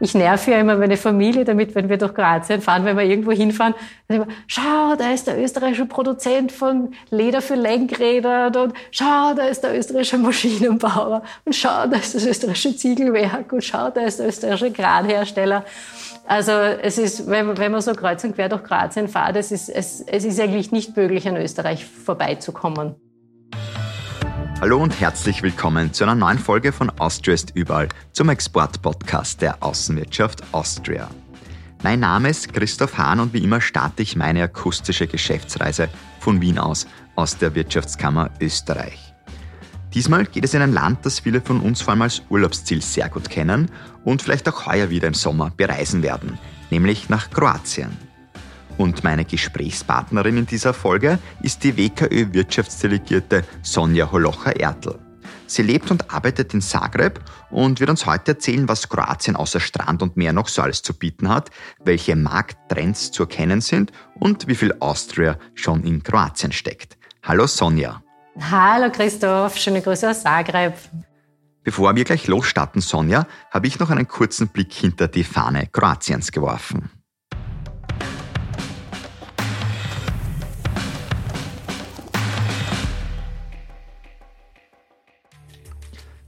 ich nerv ja immer meine Familie damit, wenn wir durch Kroatien fahren, wenn wir irgendwo hinfahren, immer, schau, da ist der österreichische Produzent von Leder für Lenkräder und schau, da ist der österreichische Maschinenbauer und schau, da ist das österreichische Ziegelwerk und schau, da ist der österreichische Kranhersteller. Also es ist, wenn, wenn man so kreuz und quer durch Kroatien fährt, es ist, es, es ist eigentlich nicht möglich, an Österreich vorbeizukommen. Hallo und herzlich willkommen zu einer neuen Folge von Austria ist überall zum Export-Podcast der Außenwirtschaft Austria. Mein Name ist Christoph Hahn und wie immer starte ich meine akustische Geschäftsreise von Wien aus, aus der Wirtschaftskammer Österreich. Diesmal geht es in ein Land, das viele von uns vor allem als Urlaubsziel sehr gut kennen und vielleicht auch heuer wieder im Sommer bereisen werden, nämlich nach Kroatien. Und meine Gesprächspartnerin in dieser Folge ist die WKÖ-Wirtschaftsdelegierte Sonja Holocher-Ertl. Sie lebt und arbeitet in Zagreb und wird uns heute erzählen, was Kroatien außer Strand und Meer noch so alles zu bieten hat, welche Markttrends zu erkennen sind und wie viel Austria schon in Kroatien steckt. Hallo Sonja. Hallo Christoph, schöne Grüße aus Zagreb. Bevor wir gleich losstarten, Sonja, habe ich noch einen kurzen Blick hinter die Fahne Kroatiens geworfen.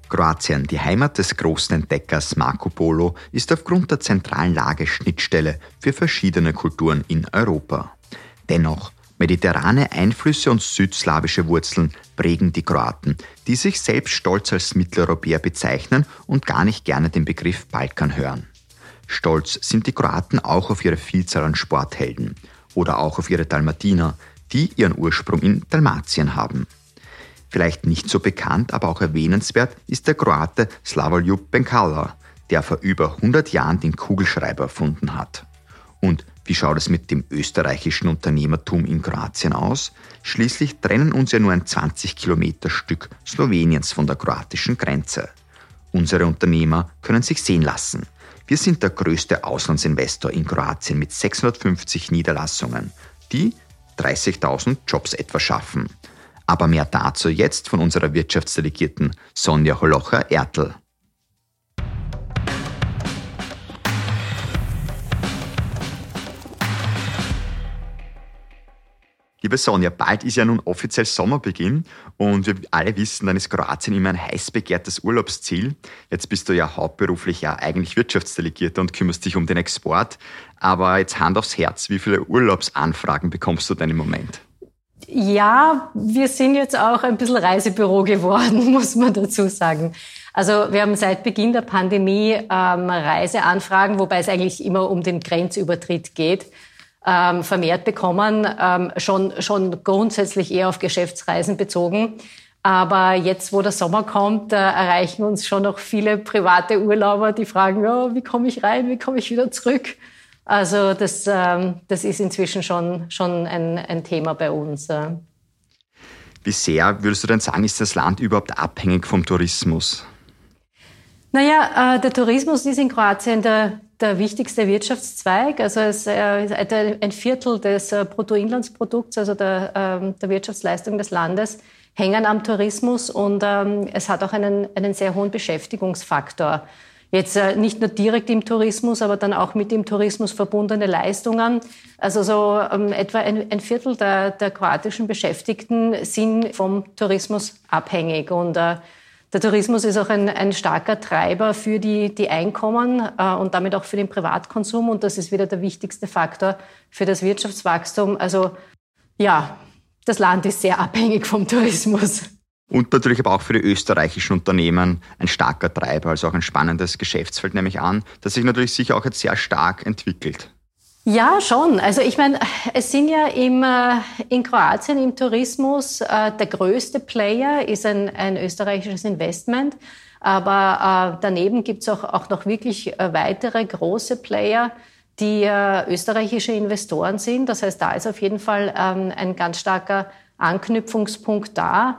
Kroatien, die Heimat des großen Entdeckers Marco Polo, ist aufgrund der zentralen Lage Schnittstelle für verschiedene Kulturen in Europa. Dennoch, mediterrane Einflüsse und südslawische Wurzeln prägen die Kroaten, die sich selbst stolz als Mitteleuropäer bezeichnen und gar nicht gerne den Begriff Balkan hören. Stolz sind die Kroaten auch auf ihre Vielzahl an Sporthelden oder auch auf ihre Dalmatiner, die ihren Ursprung in Dalmatien haben. Vielleicht nicht so bekannt, aber auch erwähnenswert ist der Kroate Slavoljub Benkala, der vor über 100 Jahren den Kugelschreiber erfunden hat. Und wie schaut es mit dem österreichischen Unternehmertum in Kroatien aus? Schließlich trennen uns ja nur ein 20 Kilometer Stück Sloweniens von der kroatischen Grenze. Unsere Unternehmer können sich sehen lassen. Wir sind der größte Auslandsinvestor in Kroatien mit 650 Niederlassungen, die 30.000 Jobs etwa schaffen. Aber mehr dazu jetzt von unserer Wirtschaftsdelegierten Sonja Holocher-Ertl. Liebe Sonja, bald ist ja nun offiziell Sommerbeginn und wir alle wissen, dann ist Kroatien immer ein heiß begehrtes Urlaubsziel. Jetzt bist du ja hauptberuflich ja eigentlich Wirtschaftsdelegierter und kümmerst dich um den Export. Aber jetzt Hand aufs Herz, wie viele Urlaubsanfragen bekommst du denn im Moment? Ja, wir sind jetzt auch ein bisschen Reisebüro geworden, muss man dazu sagen. Also wir haben seit Beginn der Pandemie ähm, Reiseanfragen, wobei es eigentlich immer um den Grenzübertritt geht, ähm, vermehrt bekommen, ähm, schon, schon grundsätzlich eher auf Geschäftsreisen bezogen. Aber jetzt, wo der Sommer kommt, äh, erreichen uns schon noch viele private Urlauber, die fragen, oh, wie komme ich rein, wie komme ich wieder zurück? Also das, ähm, das ist inzwischen schon, schon ein, ein Thema bei uns. Wie sehr würdest du denn sagen, ist das Land überhaupt abhängig vom Tourismus? Naja, äh, der Tourismus ist in Kroatien der, der wichtigste Wirtschaftszweig. Also es äh, ist ein Viertel des äh, Bruttoinlandsprodukts, also der, ähm, der Wirtschaftsleistung des Landes, hängen am Tourismus und ähm, es hat auch einen, einen sehr hohen Beschäftigungsfaktor. Jetzt äh, nicht nur direkt im Tourismus, aber dann auch mit dem Tourismus verbundene Leistungen. Also so ähm, etwa ein, ein Viertel der, der, kroatischen Beschäftigten sind vom Tourismus abhängig. Und äh, der Tourismus ist auch ein, ein starker Treiber für die, die Einkommen äh, und damit auch für den Privatkonsum. Und das ist wieder der wichtigste Faktor für das Wirtschaftswachstum. Also ja, das Land ist sehr abhängig vom Tourismus. Und natürlich aber auch für die österreichischen Unternehmen ein starker Treiber, also auch ein spannendes Geschäftsfeld, nehme ich an, das sich natürlich sicher auch jetzt sehr stark entwickelt. Ja, schon. Also ich meine, es sind ja im, äh, in Kroatien im Tourismus äh, der größte Player ist ein, ein österreichisches Investment. Aber äh, daneben gibt es auch, auch noch wirklich äh, weitere große Player, die österreichische Investoren sind. Das heißt, da ist auf jeden Fall ähm, ein ganz starker Anknüpfungspunkt da.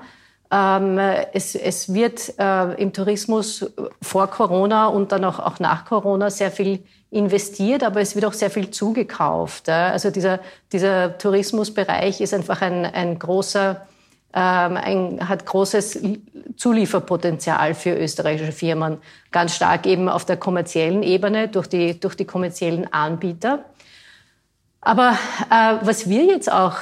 Ähm, es, es, wird äh, im Tourismus vor Corona und dann auch, auch, nach Corona sehr viel investiert, aber es wird auch sehr viel zugekauft. Also dieser, dieser Tourismusbereich ist einfach ein, ein großer ähm, ein, hat großes Zulieferpotenzial für österreichische Firmen, ganz stark eben auf der kommerziellen Ebene durch die, durch die kommerziellen Anbieter. Aber äh, was wir jetzt auch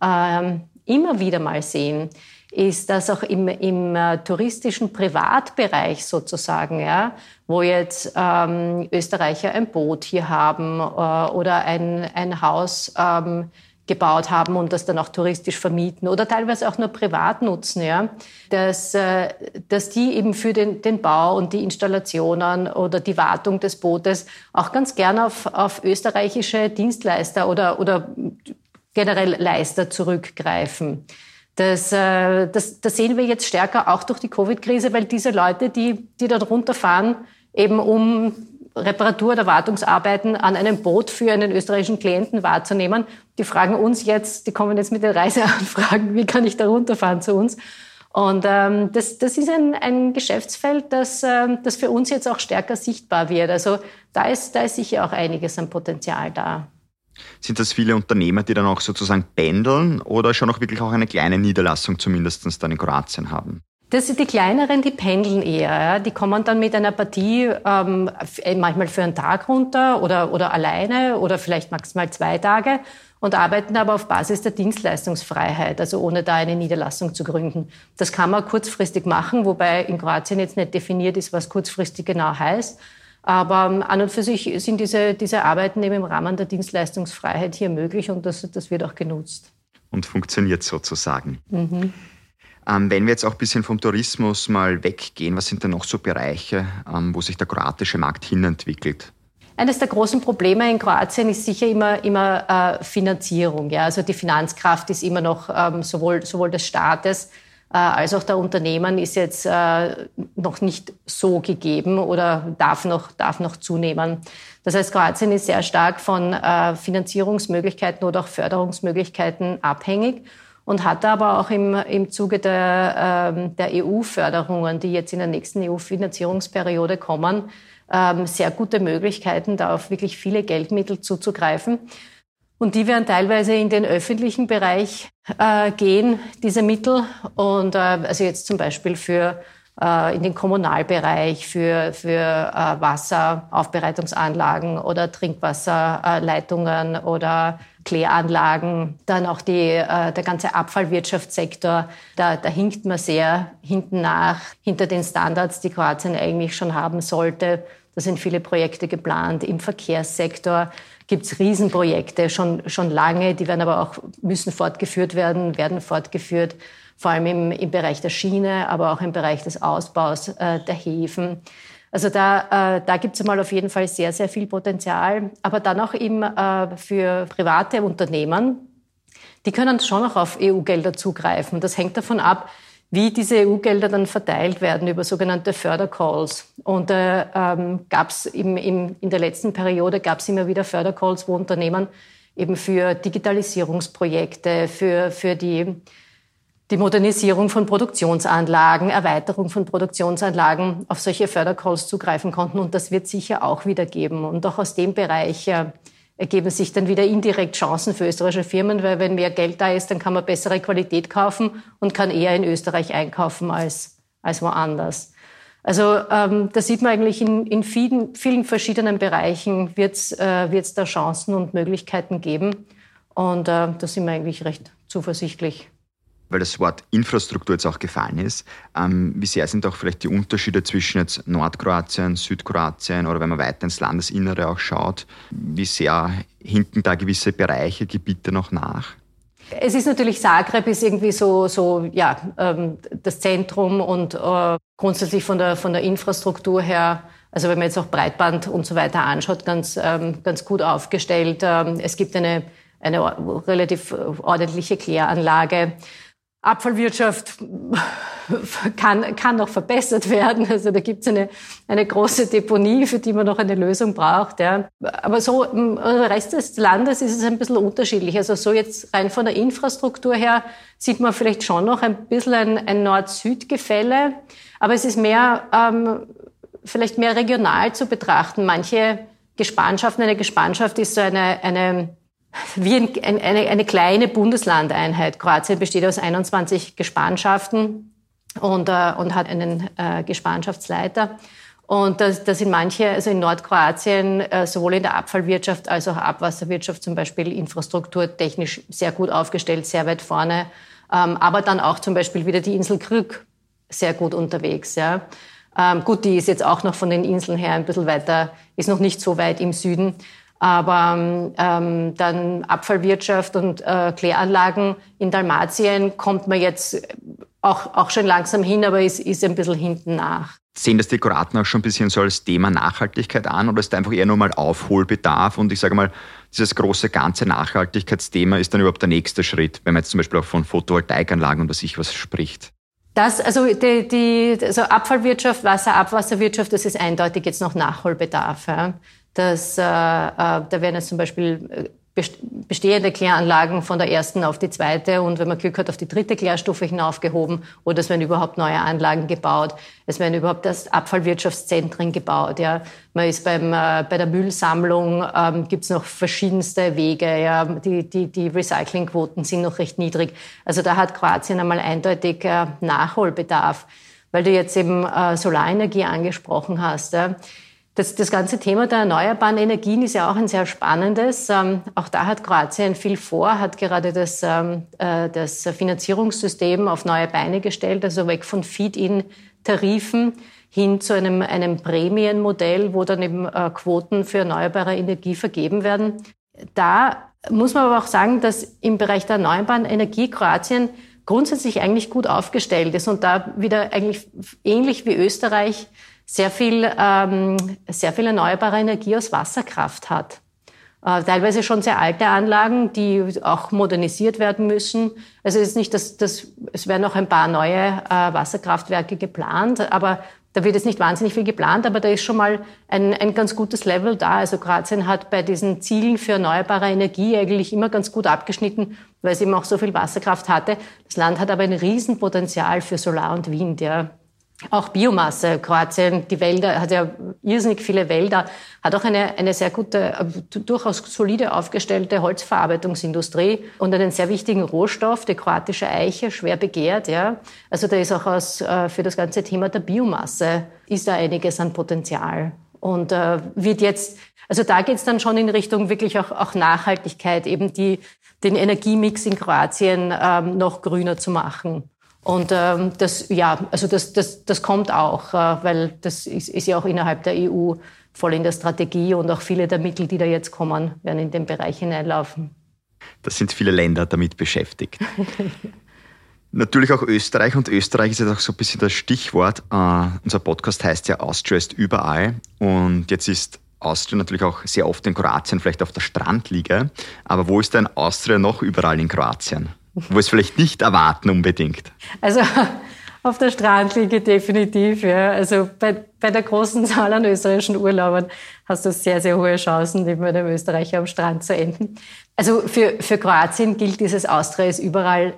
äh, immer wieder mal sehen, ist, dass auch im, im äh, touristischen Privatbereich sozusagen, ja, wo jetzt ähm, Österreicher ein Boot hier haben äh, oder ein, ein Haus ähm, gebaut haben und das dann auch touristisch vermieten oder teilweise auch nur privat nutzen, ja, dass, äh, dass die eben für den, den Bau und die Installationen oder die Wartung des Bootes auch ganz gern auf, auf österreichische Dienstleister oder, oder generell Leister zurückgreifen. Das, äh, das, das sehen wir jetzt stärker auch durch die Covid-Krise, weil diese Leute, die, die dort runterfahren, eben um Reparatur- oder Wartungsarbeiten an einem Boot für einen österreichischen Klienten wahrzunehmen. Die fragen uns jetzt, die kommen jetzt mit den Reiseanfragen, wie kann ich da runterfahren zu uns? Und ähm, das, das ist ein, ein Geschäftsfeld, das, ähm, das für uns jetzt auch stärker sichtbar wird. Also da ist, da ist sicher auch einiges an Potenzial da. Sind das viele Unternehmer, die dann auch sozusagen pendeln oder schon auch wirklich auch eine kleine Niederlassung zumindest dann in Kroatien haben? Das sind die kleineren, die pendeln eher. Ja. Die kommen dann mit einer Partie ähm, äh, manchmal für einen Tag runter oder, oder alleine oder vielleicht maximal zwei Tage und arbeiten aber auf Basis der Dienstleistungsfreiheit, also ohne da eine Niederlassung zu gründen. Das kann man kurzfristig machen, wobei in Kroatien jetzt nicht definiert ist, was kurzfristig genau heißt. Aber an und für sich sind diese, diese Arbeiten eben im Rahmen der Dienstleistungsfreiheit hier möglich und das, das wird auch genutzt. Und funktioniert sozusagen. Mhm. Ähm, wenn wir jetzt auch ein bisschen vom Tourismus mal weggehen, was sind denn noch so Bereiche, ähm, wo sich der kroatische Markt hinentwickelt? Eines der großen Probleme in Kroatien ist sicher immer, immer äh, Finanzierung. Ja? Also die Finanzkraft ist immer noch ähm, sowohl, sowohl des Staates als auch der Unternehmen ist jetzt äh, noch nicht so gegeben oder darf noch, darf noch zunehmen. Das heißt, Kroatien ist sehr stark von äh, Finanzierungsmöglichkeiten oder auch Förderungsmöglichkeiten abhängig und hat aber auch im, im Zuge der, ähm, der EU-Förderungen, die jetzt in der nächsten EU-Finanzierungsperiode kommen, ähm, sehr gute Möglichkeiten, da auf wirklich viele Geldmittel zuzugreifen. Und die werden teilweise in den öffentlichen Bereich äh, gehen, diese Mittel. Und äh, also jetzt zum Beispiel für äh, in den Kommunalbereich, für, für äh, Wasseraufbereitungsanlagen oder Trinkwasserleitungen oder Kläranlagen, dann auch die, äh, der ganze Abfallwirtschaftssektor, da, da hinkt man sehr hinten nach, hinter den Standards, die Kroatien eigentlich schon haben sollte. Da sind viele Projekte geplant. Im Verkehrssektor gibt es Riesenprojekte schon, schon lange, die werden aber auch, müssen fortgeführt werden, werden fortgeführt, vor allem im, im Bereich der Schiene, aber auch im Bereich des Ausbaus äh, der Häfen. Also da, äh, da gibt es mal auf jeden Fall sehr, sehr viel Potenzial. Aber dann auch eben äh, für private Unternehmen, die können schon auch auf EU-Gelder zugreifen. Das hängt davon ab, wie diese EU-Gelder dann verteilt werden über sogenannte Fördercalls. Und äh, ähm, gab es im, in der letzten Periode gab es immer wieder Fördercalls, wo Unternehmen eben für Digitalisierungsprojekte, für, für die die Modernisierung von Produktionsanlagen, Erweiterung von Produktionsanlagen auf solche Fördercalls zugreifen konnten. Und das wird sicher auch wieder geben. Und auch aus dem Bereich äh, ergeben sich dann wieder indirekt Chancen für österreichische Firmen, weil wenn mehr Geld da ist, dann kann man bessere Qualität kaufen und kann eher in Österreich einkaufen als, als woanders. Also ähm, da sieht man eigentlich in, in vielen, vielen verschiedenen Bereichen wird es äh, da Chancen und Möglichkeiten geben. Und äh, da sind wir eigentlich recht zuversichtlich weil das Wort Infrastruktur jetzt auch gefallen ist. Ähm, wie sehr sind auch vielleicht die Unterschiede zwischen jetzt Nordkroatien, Südkroatien oder wenn man weiter ins Landesinnere auch schaut, wie sehr hinken da gewisse Bereiche, Gebiete noch nach? Es ist natürlich, Zagreb ist irgendwie so, so ja, ähm, das Zentrum und äh, grundsätzlich von der, von der Infrastruktur her, also wenn man jetzt auch Breitband und so weiter anschaut, ganz, ähm, ganz gut aufgestellt. Ähm, es gibt eine, eine relativ ordentliche Kläranlage. Abfallwirtschaft kann, kann noch verbessert werden. Also da gibt es eine, eine große Deponie, für die man noch eine Lösung braucht. Ja. Aber so im Rest des Landes ist es ein bisschen unterschiedlich. Also so jetzt rein von der Infrastruktur her sieht man vielleicht schon noch ein bisschen ein, ein Nord-Süd-Gefälle. Aber es ist mehr, ähm, vielleicht mehr regional zu betrachten. Manche Gespannschaften, eine Gespannschaft ist so eine, eine wie ein, eine, eine kleine Bundeslandeinheit. Kroatien besteht aus 21 Gespanschaften und, äh, und hat einen äh, Gespanschaftsleiter. Und da, da sind manche, also in Nordkroatien, äh, sowohl in der Abfallwirtschaft als auch Abwasserwirtschaft zum Beispiel infrastrukturtechnisch sehr gut aufgestellt, sehr weit vorne. Ähm, aber dann auch zum Beispiel wieder die Insel Krück sehr gut unterwegs. Ja. Ähm, gut, die ist jetzt auch noch von den Inseln her ein bisschen weiter, ist noch nicht so weit im Süden. Aber ähm, dann Abfallwirtschaft und äh, Kläranlagen in Dalmatien kommt man jetzt auch, auch schon langsam hin, aber ist, ist ein bisschen hinten nach. Sehen das die Kroaten auch schon ein bisschen so als Thema Nachhaltigkeit an oder ist da einfach eher nur mal Aufholbedarf? Und ich sage mal, dieses große ganze Nachhaltigkeitsthema ist dann überhaupt der nächste Schritt, wenn man jetzt zum Beispiel auch von Photovoltaikanlagen und was ich was spricht. Das, also die, die also Abfallwirtschaft, Wasser, Abwasserwirtschaft, das ist eindeutig jetzt noch Nachholbedarf. Ja. Das, äh, äh, da werden jetzt zum Beispiel äh, bestehende Kläranlagen von der ersten auf die zweite und wenn man Glück hat, auf die dritte Klärstufe hinaufgehoben oder es werden überhaupt neue Anlagen gebaut. Es werden überhaupt das Abfallwirtschaftszentren gebaut. Ja. Man ist beim, äh, bei der Müllsammlung, ähm, gibt es noch verschiedenste Wege. Ja. Die, die, die Recyclingquoten sind noch recht niedrig. Also da hat Kroatien einmal eindeutig äh, Nachholbedarf. Weil du jetzt eben äh, Solarenergie angesprochen hast. Ja. Das, das ganze Thema der erneuerbaren Energien ist ja auch ein sehr spannendes. Ähm, auch da hat Kroatien viel vor, hat gerade das, ähm, äh, das Finanzierungssystem auf neue Beine gestellt, also weg von Feed-in-Tarifen hin zu einem, einem Prämienmodell, wo dann eben äh, Quoten für erneuerbare Energie vergeben werden. Da muss man aber auch sagen, dass im Bereich der erneuerbaren Energie Kroatien grundsätzlich eigentlich gut aufgestellt ist und da wieder eigentlich ähnlich wie Österreich sehr viel, ähm, sehr viel erneuerbare Energie aus Wasserkraft hat. Äh, teilweise schon sehr alte Anlagen, die auch modernisiert werden müssen. Also es ist nicht, dass, dass es werden noch ein paar neue äh, Wasserkraftwerke geplant, aber da wird jetzt nicht wahnsinnig viel geplant, aber da ist schon mal ein, ein ganz gutes Level da. Also Kroatien hat bei diesen Zielen für erneuerbare Energie eigentlich immer ganz gut abgeschnitten, weil es eben auch so viel Wasserkraft hatte. Das Land hat aber ein Riesenpotenzial für Solar und Wind. Ja. Auch Biomasse. Kroatien, die Wälder, hat ja irrsinnig viele Wälder, hat auch eine, eine sehr gute, durchaus solide aufgestellte Holzverarbeitungsindustrie und einen sehr wichtigen Rohstoff, die kroatische Eiche, schwer begehrt. Ja. Also da ist auch aus, äh, für das ganze Thema der Biomasse ist da einiges an Potenzial. Und äh, wird jetzt, also da geht es dann schon in Richtung wirklich auch, auch Nachhaltigkeit, eben die, den Energiemix in Kroatien ähm, noch grüner zu machen. Und ähm, das, ja, also das, das, das kommt auch, äh, weil das ist, ist ja auch innerhalb der EU voll in der Strategie und auch viele der Mittel, die da jetzt kommen, werden in den Bereich hineinlaufen. Da sind viele Länder damit beschäftigt. Natürlich auch Österreich und Österreich ist jetzt auch so ein bisschen das Stichwort. Uh, unser Podcast heißt ja Austria ist überall und jetzt ist Austria natürlich auch sehr oft in Kroatien, vielleicht auf der Strandliege. Aber wo ist denn Austria noch überall in Kroatien? Wo es vielleicht nicht erwarten unbedingt? Also auf der Strandliege definitiv, ja. Also bei, bei der großen Zahl an österreichischen Urlaubern hast du sehr, sehr hohe Chancen, mit einem Österreicher am Strand zu enden. Also für, für Kroatien gilt dieses Austria ist überall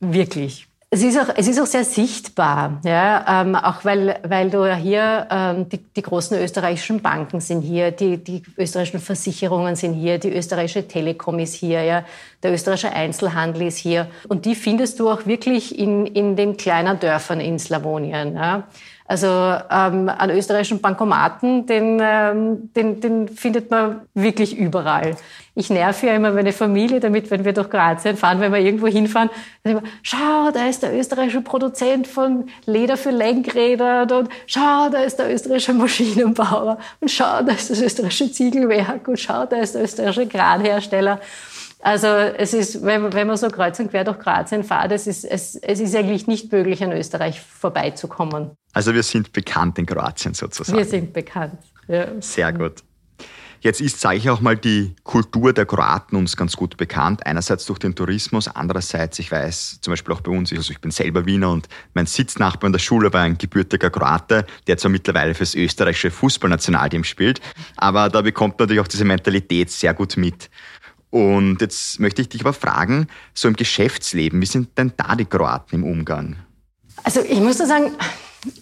wirklich. Es ist auch, es ist auch sehr sichtbar, ja, ähm, auch weil, weil du hier, ähm, die, die großen österreichischen Banken sind hier, die, die österreichischen Versicherungen sind hier, die österreichische Telekom ist hier, ja, der österreichische Einzelhandel ist hier. Und die findest du auch wirklich in, in den kleinen Dörfern in Slawonien. Ja. Also ähm, an österreichischen Bankomaten, den, ähm, den, den findet man wirklich überall. Ich nerv ja immer meine Familie damit, wenn wir durch Kroatien fahren, wenn wir irgendwo hinfahren, dann immer, schau, da ist der österreichische Produzent von Leder für Lenkräder und schau, da ist der österreichische Maschinenbauer und schau, da ist das österreichische Ziegelwerk und schau, da ist der österreichische Kranhersteller. Also es ist, wenn, wenn man so kreuz und quer durch Kroatien fährt, es ist, es, es ist eigentlich nicht möglich, an Österreich vorbeizukommen. Also wir sind bekannt in Kroatien sozusagen. Wir sind bekannt. Ja. Sehr gut. Jetzt ist, sage ich auch mal, die Kultur der Kroaten uns ganz gut bekannt. Einerseits durch den Tourismus, andererseits, ich weiß, zum Beispiel auch bei uns, also ich bin selber Wiener und mein Sitznachbar in der Schule war ein gebürtiger Kroate, der zwar mittlerweile fürs österreichische Fußballnationalteam spielt, aber da bekommt man natürlich auch diese Mentalität sehr gut mit. Und jetzt möchte ich dich aber fragen, so im Geschäftsleben, wie sind denn da die Kroaten im Umgang? Also ich muss da sagen,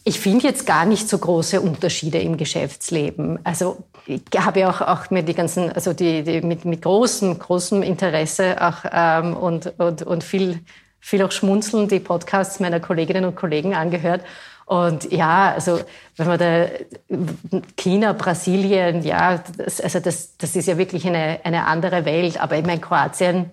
ich finde jetzt gar nicht so große Unterschiede im Geschäftsleben. Also ich habe ja auch, auch mir die ganzen, also die, die mit, mit großem, großem Interesse auch ähm, und, und, und viel, viel auch schmunzeln die Podcasts meiner Kolleginnen und Kollegen angehört. Und ja, also wenn man da China, Brasilien, ja, das, also das, das ist ja wirklich eine, eine andere Welt. Aber ich meine, Kroatien,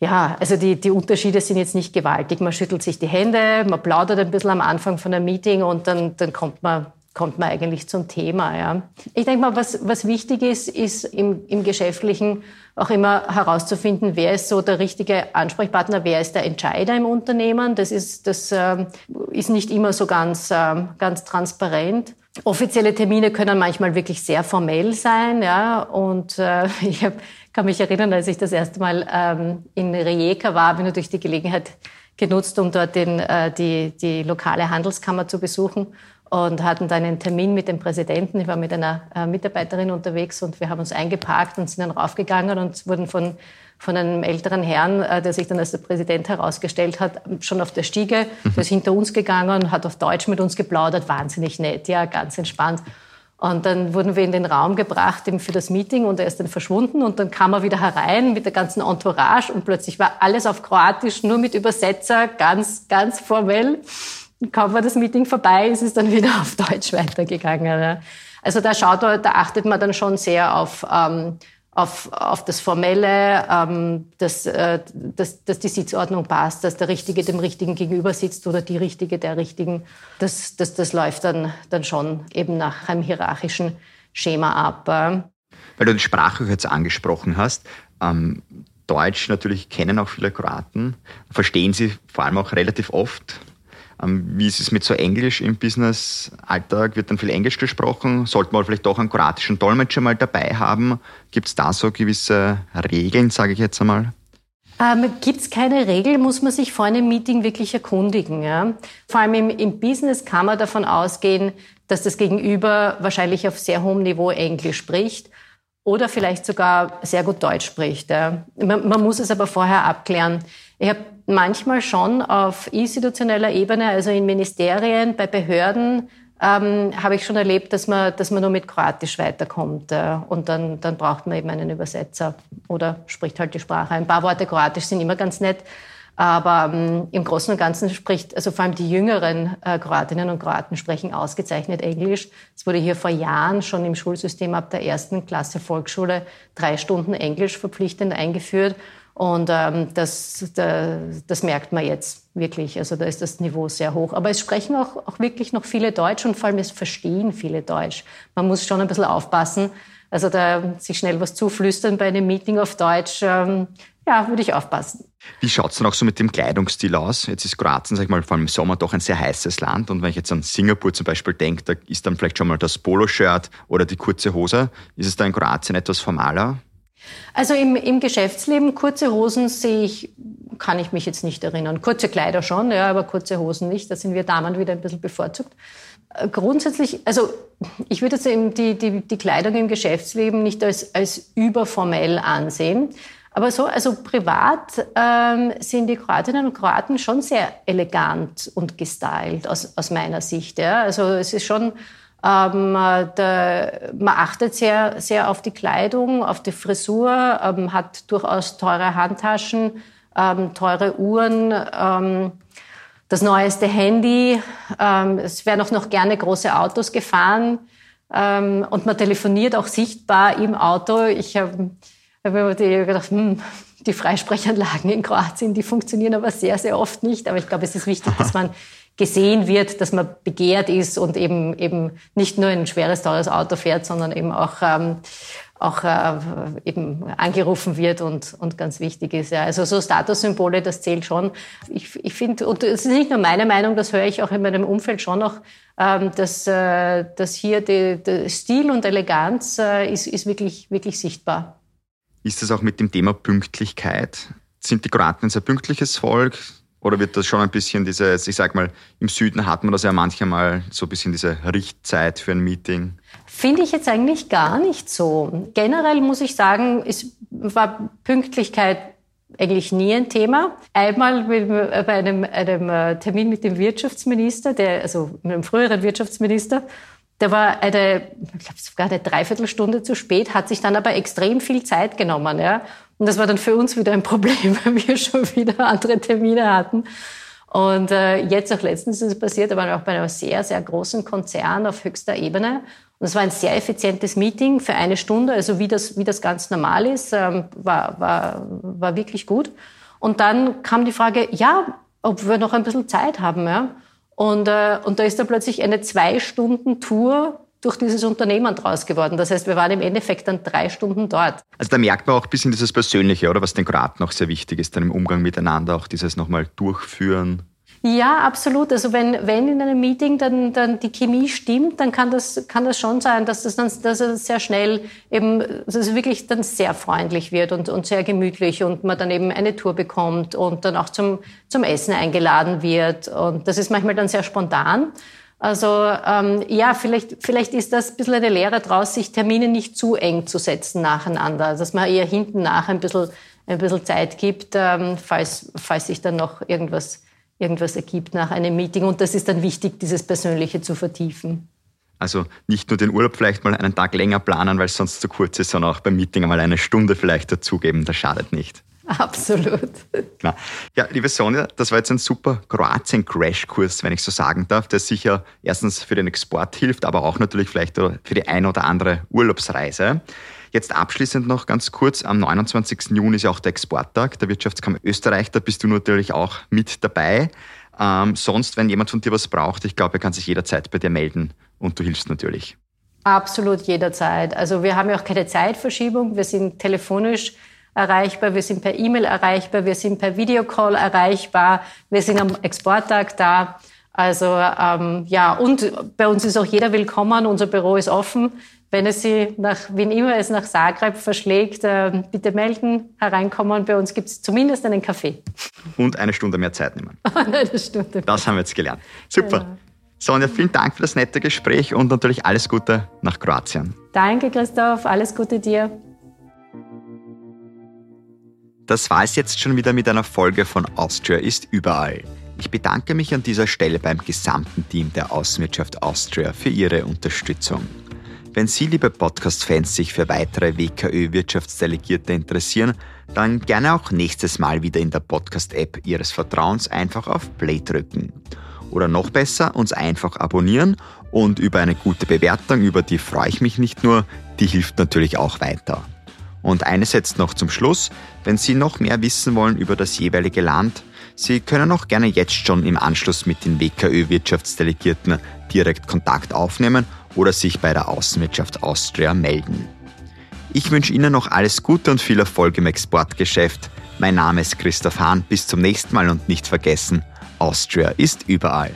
ja, also die, die Unterschiede sind jetzt nicht gewaltig. Man schüttelt sich die Hände, man plaudert ein bisschen am Anfang von einem Meeting und dann, dann kommt man kommt man eigentlich zum Thema. Ja. Ich denke mal, was, was wichtig ist, ist im, im Geschäftlichen auch immer herauszufinden, wer ist so der richtige Ansprechpartner, wer ist der Entscheider im Unternehmen. Das ist, das äh, ist nicht immer so ganz, äh, ganz transparent. Offizielle Termine können manchmal wirklich sehr formell sein, ja. Und äh, ich hab, kann mich erinnern, als ich das erste Mal ähm, in Rijeka war, habe ich natürlich die Gelegenheit genutzt, um dort den, äh, die, die lokale Handelskammer zu besuchen und hatten dann einen Termin mit dem Präsidenten. Ich war mit einer äh, Mitarbeiterin unterwegs und wir haben uns eingeparkt und sind dann raufgegangen und wurden von, von einem älteren Herrn, äh, der sich dann als der Präsident herausgestellt hat, schon auf der Stiege, mhm. der ist hinter uns gegangen, hat auf Deutsch mit uns geplaudert, wahnsinnig nett, ja, ganz entspannt. Und dann wurden wir in den Raum gebracht eben für das Meeting und er ist dann verschwunden und dann kam er wieder herein mit der ganzen Entourage und plötzlich war alles auf Kroatisch, nur mit Übersetzer, ganz, ganz formell kaum war das Meeting vorbei, ist es dann wieder auf Deutsch weitergegangen. Also da schaut, da achtet man dann schon sehr auf, ähm, auf, auf das Formelle, ähm, dass, äh, dass, dass die Sitzordnung passt, dass der Richtige dem Richtigen gegenüber sitzt oder die Richtige der Richtigen. Das, das, das läuft dann, dann schon eben nach einem hierarchischen Schema ab. Weil du die Sprache jetzt angesprochen hast, ähm, Deutsch natürlich kennen auch viele Kroaten, verstehen sie vor allem auch relativ oft. Ähm, wie ist es mit so Englisch im Business-Alltag? Wird dann viel Englisch gesprochen? Sollte man vielleicht auch einen kroatischen Dolmetscher mal dabei haben? Gibt es da so gewisse Regeln, sage ich jetzt einmal? Ähm, Gibt es keine Regel, muss man sich vor einem Meeting wirklich erkundigen. Ja? Vor allem im, im Business kann man davon ausgehen, dass das Gegenüber wahrscheinlich auf sehr hohem Niveau Englisch spricht oder vielleicht sogar sehr gut Deutsch spricht. Man, man, muss es aber vorher abklären. Ich habe manchmal schon auf institutioneller Ebene, also in Ministerien, bei Behörden, ähm, habe ich schon erlebt, dass man, dass man nur mit Kroatisch weiterkommt. Äh, und dann, dann braucht man eben einen Übersetzer oder spricht halt die Sprache. Ein paar Worte Kroatisch sind immer ganz nett. Aber ähm, im Großen und Ganzen spricht, also vor allem die jüngeren äh, Kroatinnen und Kroaten sprechen ausgezeichnet Englisch. Es wurde hier vor Jahren schon im Schulsystem ab der ersten Klasse Volksschule drei Stunden Englisch verpflichtend eingeführt. Und ähm, das, da, das merkt man jetzt wirklich. Also da ist das Niveau sehr hoch. Aber es sprechen auch, auch wirklich noch viele Deutsch und vor allem es verstehen viele Deutsch. Man muss schon ein bisschen aufpassen. Also da sich schnell was zuflüstern bei einem Meeting auf Deutsch, ähm, ja, würde ich aufpassen. Wie schaut es dann auch so mit dem Kleidungsstil aus? Jetzt ist Kroatien, sag ich mal, vor allem im Sommer doch ein sehr heißes Land. Und wenn ich jetzt an Singapur zum Beispiel denke, da ist dann vielleicht schon mal das Poloshirt oder die kurze Hose. Ist es da in Kroatien etwas formaler? Also im, im Geschäftsleben kurze Hosen sehe ich, kann ich mich jetzt nicht erinnern. Kurze Kleider schon, ja, aber kurze Hosen nicht. Da sind wir Damen wieder ein bisschen bevorzugt. Äh, grundsätzlich, also ich würde jetzt die, die, die Kleidung im Geschäftsleben nicht als, als überformell ansehen. Aber so, also privat ähm, sind die Kroatinnen und Kroaten schon sehr elegant und gestylt aus, aus meiner Sicht. Ja. Also es ist schon, ähm, der, man achtet sehr, sehr auf die Kleidung, auf die Frisur, ähm, hat durchaus teure Handtaschen, ähm, teure Uhren, ähm, das neueste Handy. Ähm, es werden auch noch gerne große Autos gefahren ähm, und man telefoniert auch sichtbar im Auto. Ich habe habe mir gedacht, hm, die Freisprechanlagen in Kroatien, die funktionieren aber sehr, sehr oft nicht. Aber ich glaube, es ist wichtig, dass man gesehen wird, dass man begehrt ist und eben, eben nicht nur ein schweres, teures Auto fährt, sondern eben auch, ähm, auch äh, eben angerufen wird und, und ganz wichtig ist. Ja. Also so Statussymbole, das zählt schon. Ich, ich finde, und das ist nicht nur meine Meinung, das höre ich auch in meinem Umfeld schon noch, ähm, dass, äh, dass hier die Stil und Eleganz äh, ist, ist wirklich, wirklich sichtbar. Ist das auch mit dem Thema Pünktlichkeit? Sind die Kroaten ein sehr pünktliches Volk? Oder wird das schon ein bisschen dieses, ich sag mal, im Süden hat man das ja manchmal so ein bisschen diese Richtzeit für ein Meeting? Finde ich jetzt eigentlich gar nicht so. Generell muss ich sagen, ist, war Pünktlichkeit eigentlich nie ein Thema. Einmal bei einem, einem äh, Termin mit dem Wirtschaftsminister, der, also mit einem früheren Wirtschaftsminister, der war eine, ich glaube sogar eine Dreiviertelstunde zu spät, hat sich dann aber extrem viel Zeit genommen. Ja? Und das war dann für uns wieder ein Problem, weil wir schon wieder andere Termine hatten. Und äh, jetzt auch letztens ist es passiert, da waren wir auch bei einem sehr, sehr großen Konzern auf höchster Ebene. Und es war ein sehr effizientes Meeting für eine Stunde, also wie das, wie das ganz normal ist, ähm, war, war, war wirklich gut. Und dann kam die Frage, ja, ob wir noch ein bisschen Zeit haben. Ja? Und, äh, und da ist dann plötzlich eine Zwei-Stunden-Tour durch dieses Unternehmen draus geworden. Das heißt, wir waren im Endeffekt dann drei Stunden dort. Also da merkt man auch ein bisschen dieses Persönliche, oder was den Kroaten auch sehr wichtig ist, dann im Umgang miteinander, auch dieses nochmal durchführen. Ja, absolut. Also wenn, wenn in einem Meeting dann, dann die Chemie stimmt, dann kann das, kann das schon sein, dass das dann dass es sehr schnell eben, dass es wirklich dann sehr freundlich wird und, und sehr gemütlich und man dann eben eine Tour bekommt und dann auch zum, zum Essen eingeladen wird. Und das ist manchmal dann sehr spontan. Also ähm, ja, vielleicht, vielleicht ist das ein bisschen eine Lehre draus, sich Termine nicht zu eng zu setzen nacheinander, dass man eher hinten nach ein bisschen, ein bisschen Zeit gibt, ähm, falls, falls sich dann noch irgendwas irgendwas ergibt nach einem Meeting. Und das ist dann wichtig, dieses Persönliche zu vertiefen. Also nicht nur den Urlaub vielleicht mal einen Tag länger planen, weil es sonst zu kurz ist, sondern auch beim Meeting einmal eine Stunde vielleicht dazugeben, das schadet nicht. Absolut. Klar. Ja, liebe Sonja, das war jetzt ein super Kroatien-Crash-Kurs, wenn ich so sagen darf, der sicher erstens für den Export hilft, aber auch natürlich vielleicht für die ein oder andere Urlaubsreise. Jetzt abschließend noch ganz kurz, am 29. Juni ist ja auch der Exporttag der Wirtschaftskammer Österreich, da bist du natürlich auch mit dabei. Ähm, sonst, wenn jemand von dir was braucht, ich glaube, er kann sich jederzeit bei dir melden und du hilfst natürlich. Absolut jederzeit. Also wir haben ja auch keine Zeitverschiebung, wir sind telefonisch erreichbar, wir sind per E-Mail erreichbar, wir sind per Videocall erreichbar, wir sind am Exporttag da. Also ähm, ja, und bei uns ist auch jeder willkommen, unser Büro ist offen. Wenn es Sie nach, wen immer es nach Zagreb verschlägt, äh, bitte melden, hereinkommen. Bei uns gibt es zumindest einen Kaffee. Und eine Stunde mehr Zeit nehmen. eine Stunde. Das haben wir jetzt gelernt. Super. Genau. Sonja, vielen Dank für das nette Gespräch und natürlich alles Gute nach Kroatien. Danke, Christoph. Alles Gute dir. Das war es jetzt schon wieder mit einer Folge von Austria ist überall. Ich bedanke mich an dieser Stelle beim gesamten Team der Außenwirtschaft Austria für ihre Unterstützung. Wenn Sie, liebe Podcast-Fans, sich für weitere WKÖ-Wirtschaftsdelegierte interessieren, dann gerne auch nächstes Mal wieder in der Podcast-App Ihres Vertrauens einfach auf Play drücken. Oder noch besser, uns einfach abonnieren und über eine gute Bewertung, über die freue ich mich nicht nur, die hilft natürlich auch weiter. Und eines jetzt noch zum Schluss, wenn Sie noch mehr wissen wollen über das jeweilige Land, Sie können auch gerne jetzt schon im Anschluss mit den WKÖ-Wirtschaftsdelegierten direkt Kontakt aufnehmen oder sich bei der Außenwirtschaft Austria melden. Ich wünsche Ihnen noch alles Gute und viel Erfolg im Exportgeschäft. Mein Name ist Christoph Hahn. Bis zum nächsten Mal und nicht vergessen, Austria ist überall.